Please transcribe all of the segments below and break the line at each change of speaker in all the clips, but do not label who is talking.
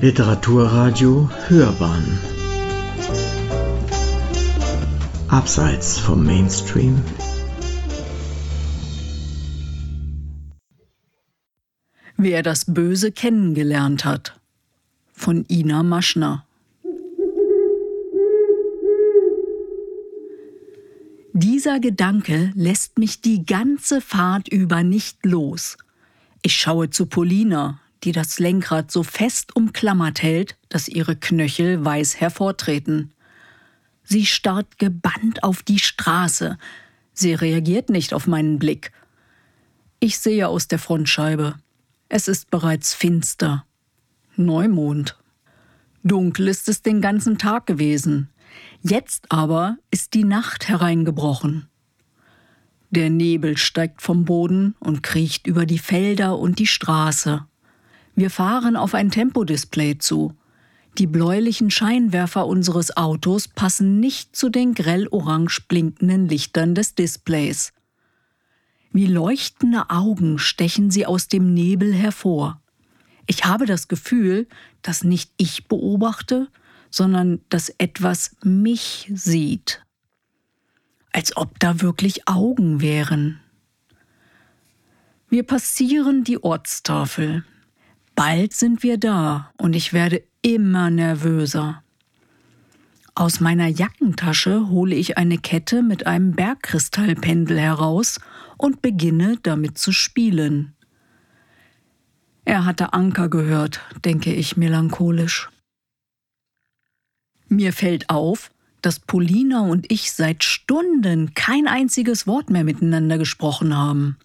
Literaturradio Hörbahn. Abseits vom Mainstream.
Wer das Böse kennengelernt hat. Von Ina Maschner. Dieser Gedanke lässt mich die ganze Fahrt über nicht los. Ich schaue zu Polina, die das Lenkrad so fest umklammert hält, dass ihre Knöchel weiß hervortreten. Sie starrt gebannt auf die Straße. Sie reagiert nicht auf meinen Blick. Ich sehe aus der Frontscheibe. Es ist bereits finster. Neumond. Dunkel ist es den ganzen Tag gewesen. Jetzt aber ist die Nacht hereingebrochen. Der Nebel steigt vom Boden und kriecht über die Felder und die Straße. Wir fahren auf ein Tempodisplay zu. Die bläulichen Scheinwerfer unseres Autos passen nicht zu den grell orange blinkenden Lichtern des Displays. Wie leuchtende Augen stechen sie aus dem Nebel hervor. Ich habe das Gefühl, dass nicht ich beobachte, sondern dass etwas mich sieht. Als ob da wirklich Augen wären. Wir passieren die Ortstafel. Bald sind wir da und ich werde immer nervöser. Aus meiner Jackentasche hole ich eine Kette mit einem Bergkristallpendel heraus und beginne damit zu spielen. Er hatte Anker gehört, denke ich melancholisch. Mir fällt auf, dass Polina und ich seit Stunden kein einziges Wort mehr miteinander gesprochen haben.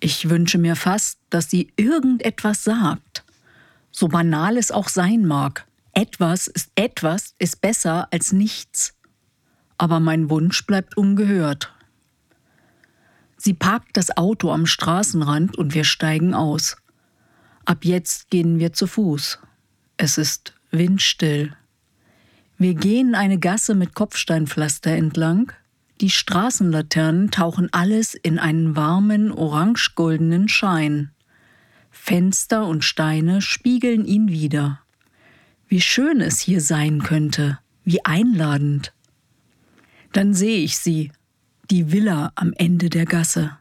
Ich wünsche mir fast, dass sie irgendetwas sagt. So banal es auch sein mag. Etwas ist etwas ist besser als nichts. Aber mein Wunsch bleibt ungehört. Sie parkt das Auto am Straßenrand und wir steigen aus. Ab jetzt gehen wir zu Fuß. Es ist windstill. Wir gehen eine Gasse mit Kopfsteinpflaster entlang. Die Straßenlaternen tauchen alles in einen warmen, orange-goldenen Schein. Fenster und Steine spiegeln ihn wieder. Wie schön es hier sein könnte, wie einladend. Dann sehe ich sie, die Villa am Ende der Gasse.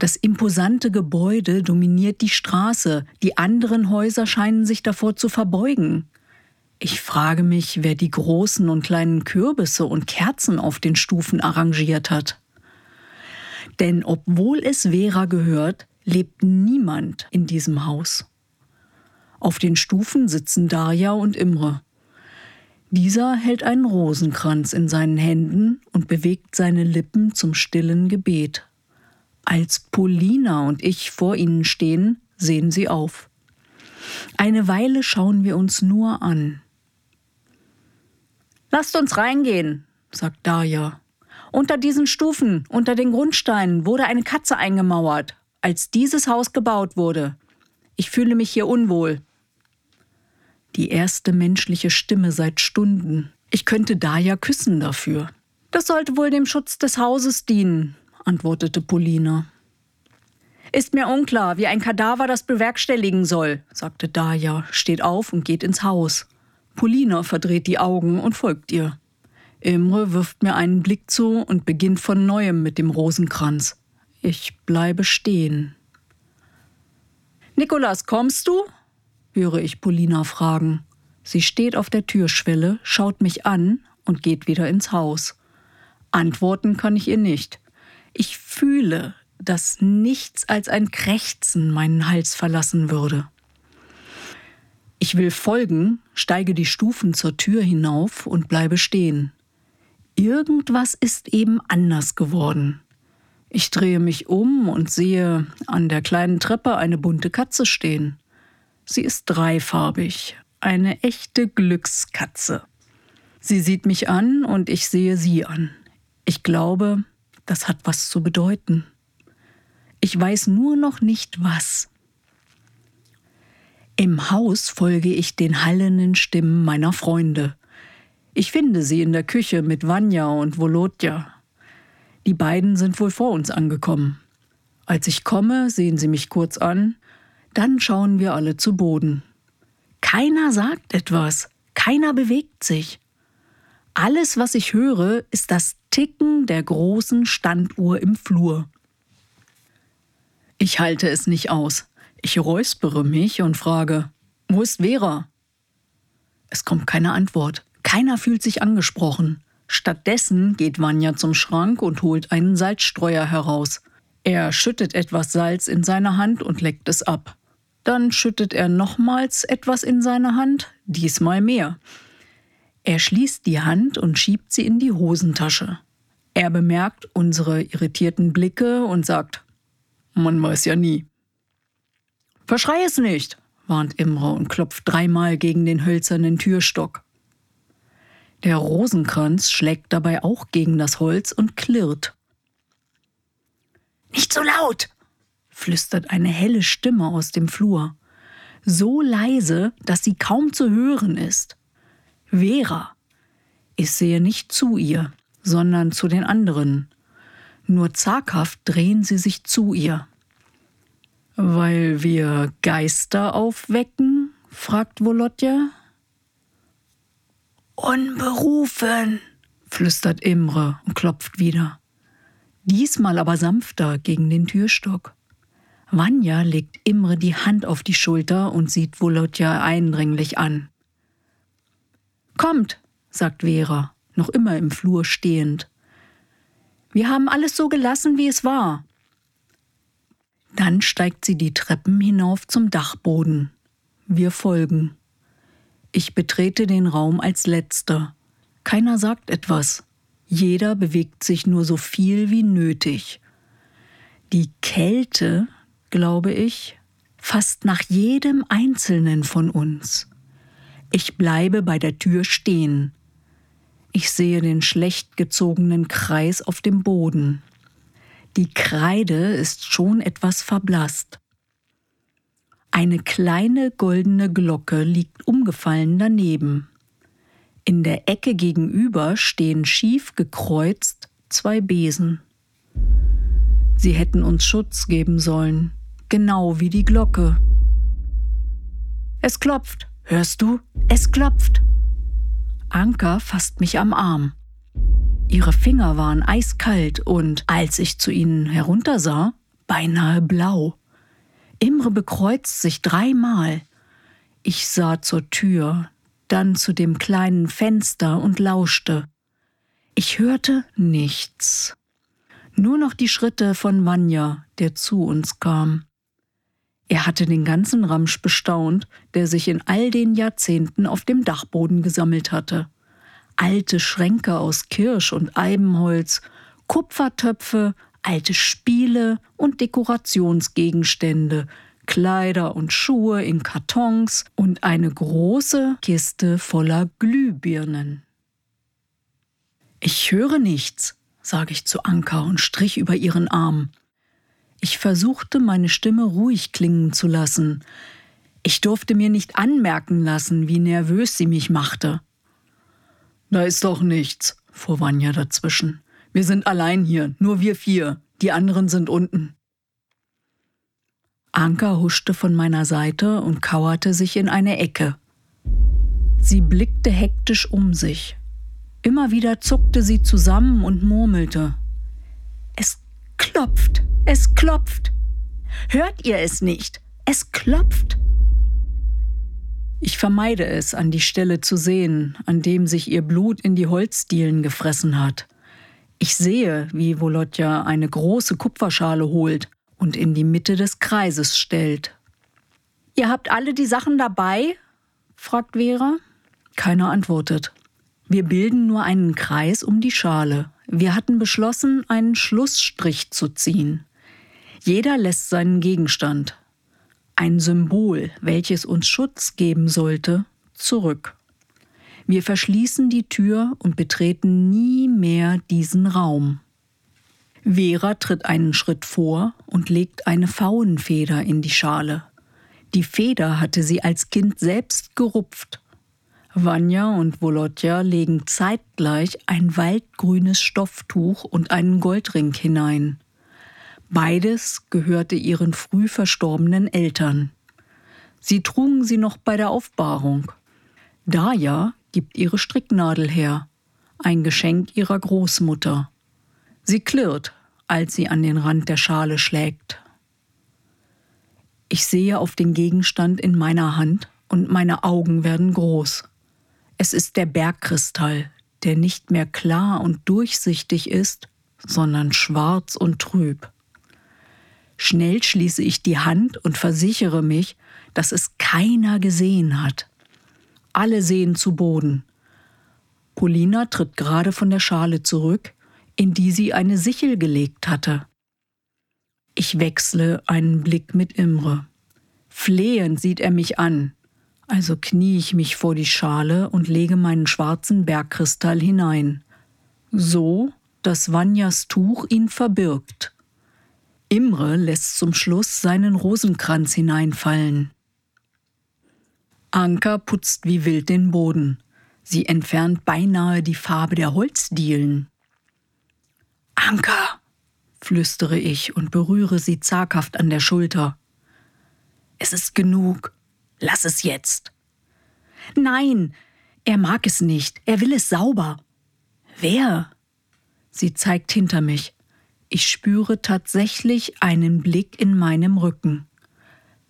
Das imposante Gebäude dominiert die Straße, die anderen Häuser scheinen sich davor zu verbeugen. Ich frage mich, wer die großen und kleinen Kürbisse und Kerzen auf den Stufen arrangiert hat. Denn obwohl es Vera gehört, lebt niemand in diesem Haus. Auf den Stufen sitzen Darja und Imre. Dieser hält einen Rosenkranz in seinen Händen und bewegt seine Lippen zum stillen Gebet. Als Polina und ich vor ihnen stehen, sehen sie auf. Eine Weile schauen wir uns nur an. Lasst uns reingehen, sagt Darja. Unter diesen Stufen, unter den Grundsteinen, wurde eine Katze eingemauert, als dieses Haus gebaut wurde. Ich fühle mich hier unwohl. Die erste menschliche Stimme seit Stunden. Ich könnte Darja küssen dafür. Das sollte wohl dem Schutz des Hauses dienen, antwortete Polina. Ist mir unklar, wie ein Kadaver das bewerkstelligen soll, sagte Darja, steht auf und geht ins Haus. Polina verdreht die Augen und folgt ihr. Imre wirft mir einen Blick zu und beginnt von neuem mit dem Rosenkranz. Ich bleibe stehen. Nikolas, kommst du? höre ich Polina fragen. Sie steht auf der Türschwelle, schaut mich an und geht wieder ins Haus. Antworten kann ich ihr nicht. Ich fühle, dass nichts als ein Krächzen meinen Hals verlassen würde. Ich will folgen, steige die Stufen zur Tür hinauf und bleibe stehen. Irgendwas ist eben anders geworden. Ich drehe mich um und sehe an der kleinen Treppe eine bunte Katze stehen. Sie ist dreifarbig, eine echte Glückskatze. Sie sieht mich an und ich sehe sie an. Ich glaube, das hat was zu bedeuten. Ich weiß nur noch nicht was. Im Haus folge ich den hallenden Stimmen meiner Freunde. Ich finde sie in der Küche mit Vanya und Volodja. Die beiden sind wohl vor uns angekommen. Als ich komme, sehen sie mich kurz an, dann schauen wir alle zu Boden. Keiner sagt etwas, keiner bewegt sich. Alles, was ich höre, ist das Ticken der großen Standuhr im Flur. Ich halte es nicht aus. Ich räuspere mich und frage, wo ist Vera? Es kommt keine Antwort. Keiner fühlt sich angesprochen. Stattdessen geht Vanya zum Schrank und holt einen Salzstreuer heraus. Er schüttet etwas Salz in seine Hand und leckt es ab. Dann schüttet er nochmals etwas in seine Hand, diesmal mehr. Er schließt die Hand und schiebt sie in die Hosentasche. Er bemerkt unsere irritierten Blicke und sagt, man weiß ja nie. Verschrei es nicht, warnt Imre und klopft dreimal gegen den hölzernen Türstock. Der Rosenkranz schlägt dabei auch gegen das Holz und klirrt. Nicht so laut, flüstert eine helle Stimme aus dem Flur. So leise, dass sie kaum zu hören ist. Vera. Ich sehe nicht zu ihr, sondern zu den anderen. Nur zaghaft drehen sie sich zu ihr. Weil wir Geister aufwecken? fragt Volodja. Unberufen, flüstert Imre und klopft wieder. Diesmal aber sanfter gegen den Türstock. Vanya legt Imre die Hand auf die Schulter und sieht Volodja eindringlich an. Kommt, sagt Vera, noch immer im Flur stehend. Wir haben alles so gelassen, wie es war. Dann steigt sie die Treppen hinauf zum Dachboden. Wir folgen. Ich betrete den Raum als letzter. Keiner sagt etwas. Jeder bewegt sich nur so viel wie nötig. Die Kälte, glaube ich, fasst nach jedem einzelnen von uns. Ich bleibe bei der Tür stehen. Ich sehe den schlecht gezogenen Kreis auf dem Boden. Die Kreide ist schon etwas verblasst. Eine kleine goldene Glocke liegt umgefallen daneben. In der Ecke gegenüber stehen schief gekreuzt zwei Besen. Sie hätten uns Schutz geben sollen, genau wie die Glocke. Es klopft, hörst du? Es klopft. Anka fasst mich am Arm. Ihre Finger waren eiskalt und, als ich zu ihnen heruntersah, beinahe blau. Imre bekreuzt sich dreimal. Ich sah zur Tür, dann zu dem kleinen Fenster und lauschte. Ich hörte nichts. Nur noch die Schritte von Vanya, der zu uns kam. Er hatte den ganzen Ramsch bestaunt, der sich in all den Jahrzehnten auf dem Dachboden gesammelt hatte. Alte Schränke aus Kirsch und Eibenholz, Kupfertöpfe, alte Spiele und Dekorationsgegenstände, Kleider und Schuhe in Kartons und eine große Kiste voller Glühbirnen. Ich höre nichts, sage ich zu Anka und strich über ihren Arm. Ich versuchte, meine Stimme ruhig klingen zu lassen. Ich durfte mir nicht anmerken lassen, wie nervös sie mich machte. Da ist doch nichts, fuhr Vanya dazwischen. Wir sind allein hier, nur wir vier. Die anderen sind unten. Anka huschte von meiner Seite und kauerte sich in eine Ecke. Sie blickte hektisch um sich. Immer wieder zuckte sie zusammen und murmelte. Es klopft, es klopft. Hört ihr es nicht? Es klopft. Ich vermeide es, an die Stelle zu sehen, an dem sich ihr Blut in die Holzdielen gefressen hat. Ich sehe, wie Volodja eine große Kupferschale holt und in die Mitte des Kreises stellt. Ihr habt alle die Sachen dabei? fragt Vera. Keiner antwortet. Wir bilden nur einen Kreis um die Schale. Wir hatten beschlossen, einen Schlussstrich zu ziehen. Jeder lässt seinen Gegenstand, ein Symbol, welches uns Schutz geben sollte, zurück. Wir verschließen die Tür und betreten nie mehr diesen Raum. Vera tritt einen Schritt vor und legt eine Pfauenfeder in die Schale. Die Feder hatte sie als Kind selbst gerupft. Vanya und Volodja legen zeitgleich ein waldgrünes Stofftuch und einen Goldring hinein. Beides gehörte ihren früh verstorbenen Eltern. Sie trugen sie noch bei der Aufbahrung. Daya gibt ihre Stricknadel her, ein Geschenk ihrer Großmutter. Sie klirrt, als sie an den Rand der Schale schlägt. Ich sehe auf den Gegenstand in meiner Hand und meine Augen werden groß. Es ist der Bergkristall, der nicht mehr klar und durchsichtig ist, sondern schwarz und trüb. Schnell schließe ich die Hand und versichere mich, dass es keiner gesehen hat. Alle sehen zu Boden. Polina tritt gerade von der Schale zurück, in die sie eine Sichel gelegt hatte. Ich wechsle einen Blick mit Imre. Flehend sieht er mich an, also knie ich mich vor die Schale und lege meinen schwarzen Bergkristall hinein. So, dass Vanjas Tuch ihn verbirgt. Imre lässt zum Schluss seinen Rosenkranz hineinfallen. Anka putzt wie wild den Boden. Sie entfernt beinahe die Farbe der Holzdielen. Anka, flüstere ich und berühre sie zaghaft an der Schulter. Es ist genug. Lass es jetzt. Nein, er mag es nicht. Er will es sauber. Wer? Sie zeigt hinter mich. Ich spüre tatsächlich einen Blick in meinem Rücken.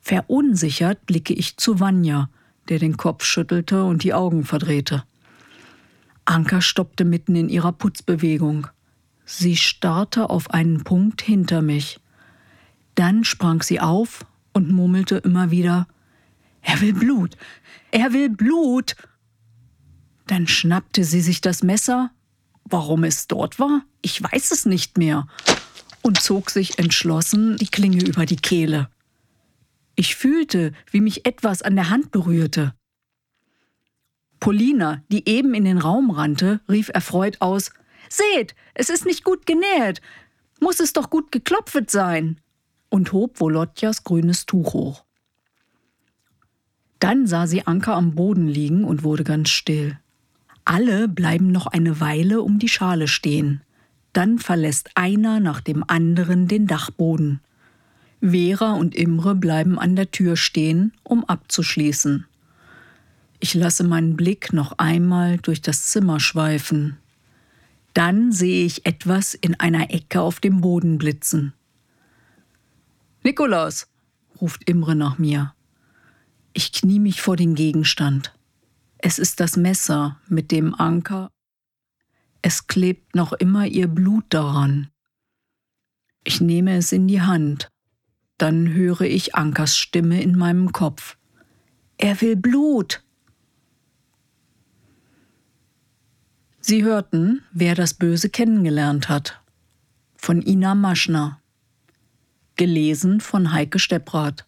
Verunsichert blicke ich zu Vanya, der den Kopf schüttelte und die Augen verdrehte. Anka stoppte mitten in ihrer Putzbewegung. Sie starrte auf einen Punkt hinter mich. Dann sprang sie auf und murmelte immer wieder Er will Blut. Er will Blut. Dann schnappte sie sich das Messer. Warum es dort war? Ich weiß es nicht mehr. Und zog sich entschlossen die Klinge über die Kehle. Ich fühlte, wie mich etwas an der Hand berührte. Polina, die eben in den Raum rannte, rief erfreut aus Seht, es ist nicht gut genäht. Muss es doch gut geklopft sein. und hob Volodjas grünes Tuch hoch. Dann sah sie Anker am Boden liegen und wurde ganz still. Alle bleiben noch eine Weile um die Schale stehen. Dann verlässt einer nach dem anderen den Dachboden. Vera und Imre bleiben an der Tür stehen, um abzuschließen. Ich lasse meinen Blick noch einmal durch das Zimmer schweifen. Dann sehe ich etwas in einer Ecke auf dem Boden blitzen. Nikolaus, ruft Imre nach mir. Ich knie mich vor den Gegenstand. Es ist das Messer mit dem Anker. Es klebt noch immer ihr Blut daran. Ich nehme es in die Hand. Dann höre ich Ankers Stimme in meinem Kopf. Er will Blut. Sie hörten, wer das Böse kennengelernt hat. Von Ina Maschner. Gelesen von Heike Stepprath.